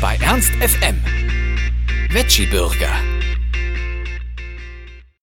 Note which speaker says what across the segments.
Speaker 1: bei Ernst FM. Veggie Burger.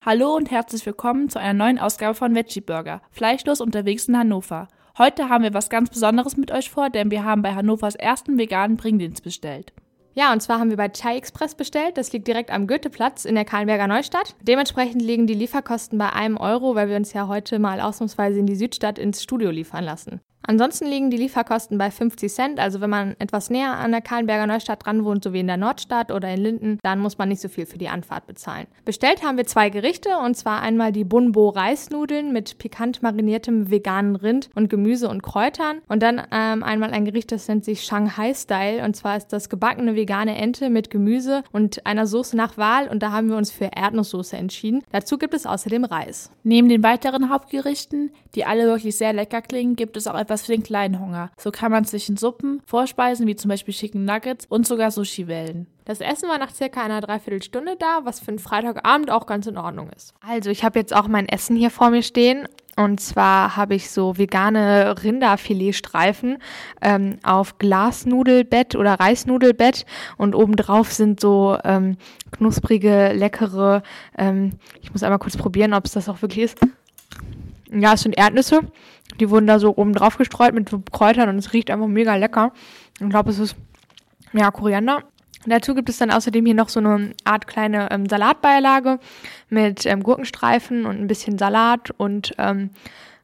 Speaker 2: Hallo und herzlich willkommen zu einer neuen Ausgabe von Veggie Burger, fleischlos unterwegs in Hannover. Heute haben wir was ganz Besonderes mit euch vor, denn wir haben bei Hannovers ersten veganen Bringdienst bestellt.
Speaker 3: Ja, und zwar haben wir bei Chai Express bestellt. Das liegt direkt am Goetheplatz in der Kahlenberger Neustadt. Dementsprechend liegen die Lieferkosten bei einem Euro, weil wir uns ja heute mal ausnahmsweise in die Südstadt ins Studio liefern lassen. Ansonsten liegen die Lieferkosten bei 50 Cent. Also wenn man etwas näher an der Kahlenberger Neustadt dran wohnt, so wie in der Nordstadt oder in Linden, dann muss man nicht so viel für die Anfahrt bezahlen. Bestellt haben wir zwei Gerichte und zwar einmal die Bunbo Reisnudeln mit pikant mariniertem veganen Rind und Gemüse und Kräutern und dann ähm, einmal ein Gericht, das nennt sich Shanghai Style und zwar ist das gebackene vegane Ente mit Gemüse und einer Soße nach Wahl und da haben wir uns für Erdnusssoße entschieden. Dazu gibt es außerdem Reis.
Speaker 2: Neben den weiteren Hauptgerichten, die alle wirklich sehr lecker klingen, gibt es auch etwas für den kleinen Hunger. So kann man zwischen Suppen, Vorspeisen wie zum Beispiel Chicken Nuggets und sogar Sushi wählen.
Speaker 3: Das Essen war nach circa einer Dreiviertelstunde da, was für einen Freitagabend auch ganz in Ordnung ist. Also ich habe jetzt auch mein Essen hier vor mir stehen. Und zwar habe ich so vegane Rinderfiletstreifen ähm, auf Glasnudelbett oder Reisnudelbett und obendrauf sind so ähm, knusprige, leckere, ähm, ich muss einmal kurz probieren, ob es das auch wirklich ist. Ja, es sind Erdnüsse. Die wurden da so oben drauf gestreut mit Kräutern und es riecht einfach mega lecker. Ich glaube, es ist ja Koriander. Dazu gibt es dann außerdem hier noch so eine Art kleine ähm, Salatbeilage mit ähm, Gurkenstreifen und ein bisschen Salat und ähm,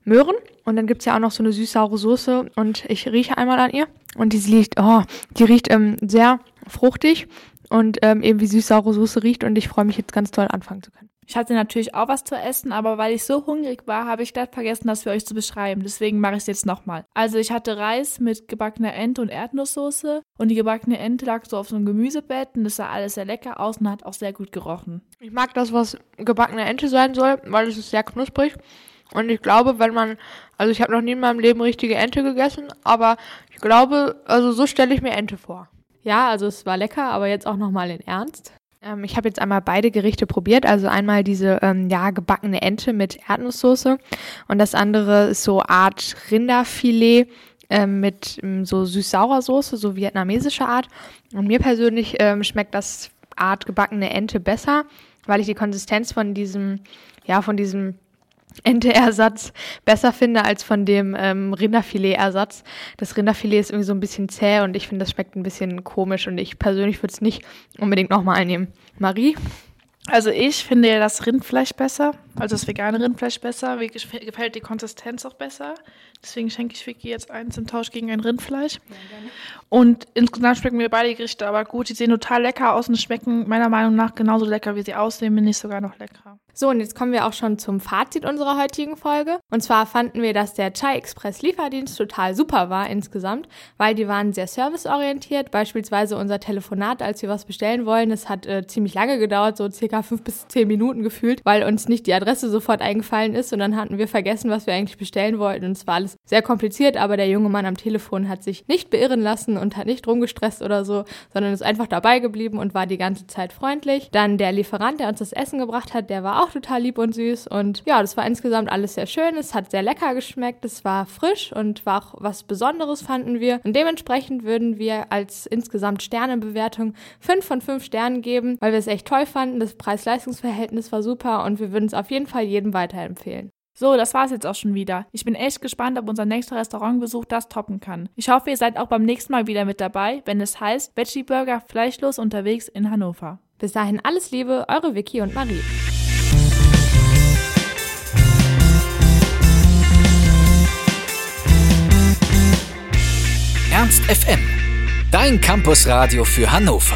Speaker 3: Möhren. Und dann gibt es ja auch noch so eine süß-saure Soße und ich rieche einmal an ihr. Und die riecht, oh, die riecht ähm, sehr fruchtig und ähm, eben wie süß-saure Soße riecht und ich freue mich jetzt ganz toll anfangen zu können.
Speaker 2: Ich hatte natürlich auch was zu essen, aber weil ich so hungrig war, habe ich glatt vergessen, das für euch zu beschreiben. Deswegen mache ich es jetzt nochmal. Also ich hatte Reis mit gebackener Ente und Erdnusssoße und die gebackene Ente lag so auf so einem Gemüsebett und das sah alles sehr lecker aus und hat auch sehr gut gerochen.
Speaker 3: Ich mag das, was gebackene Ente sein soll, weil es ist sehr knusprig. Und ich glaube, wenn man, also ich habe noch nie in meinem Leben richtige Ente gegessen, aber ich glaube, also so stelle ich mir Ente vor. Ja, also es war lecker, aber jetzt auch nochmal in Ernst. Ähm, ich habe jetzt einmal beide Gerichte probiert. Also einmal diese ähm, ja gebackene Ente mit Erdnusssoße und das andere ist so Art Rinderfilet ähm, mit ähm, so süß-saurer Soße, so vietnamesische Art. Und mir persönlich ähm, schmeckt das Art gebackene Ente besser, weil ich die Konsistenz von diesem ja von diesem Ente-Ersatz besser finde als von dem ähm, Rinderfilet-Ersatz. Das Rinderfilet ist irgendwie so ein bisschen zäh und ich finde, das schmeckt ein bisschen komisch und ich persönlich würde es nicht unbedingt nochmal einnehmen. Marie?
Speaker 2: Also ich finde ja das Rindfleisch besser, also das vegane Rindfleisch besser. Mir gefällt die Konsistenz auch besser. Deswegen schenke ich Vicky jetzt eins im Tausch gegen ein Rindfleisch. Ja, und insgesamt schmecken mir beide Gerichte aber gut. Die sehen total lecker aus und schmecken meiner Meinung nach genauso lecker, wie sie aussehen, wenn nicht sogar noch leckerer.
Speaker 3: So, und jetzt kommen wir auch schon zum Fazit unserer heutigen Folge. Und zwar fanden wir, dass der Chai Express Lieferdienst total super war insgesamt, weil die waren sehr serviceorientiert. Beispielsweise unser Telefonat, als wir was bestellen wollen, das hat äh, ziemlich lange gedauert, so circa fünf bis zehn Minuten gefühlt, weil uns nicht die Adresse sofort eingefallen ist und dann hatten wir vergessen, was wir eigentlich bestellen wollten. Und es war alles sehr kompliziert, aber der junge Mann am Telefon hat sich nicht beirren lassen und hat nicht rumgestresst oder so, sondern ist einfach dabei geblieben und war die ganze Zeit freundlich. Dann der Lieferant, der uns das Essen gebracht hat, der war auch total lieb und süß und ja, das war insgesamt alles sehr schön. Es hat sehr lecker geschmeckt, es war frisch und war auch was Besonderes, fanden wir. Und dementsprechend würden wir als insgesamt Sternebewertung 5 von 5 Sternen geben, weil wir es echt toll fanden. Das Preis-Leistungs-Verhältnis war super und wir würden es auf jeden Fall jedem weiterempfehlen.
Speaker 2: So, das war's jetzt auch schon wieder. Ich bin echt gespannt, ob unser nächster Restaurantbesuch das toppen kann. Ich hoffe, ihr seid auch beim nächsten Mal wieder mit dabei, wenn es heißt Veggie Burger fleischlos unterwegs in Hannover.
Speaker 3: Bis dahin alles Liebe, eure Vicky und Marie.
Speaker 1: Ernst FM. Dein Campusradio für Hannover.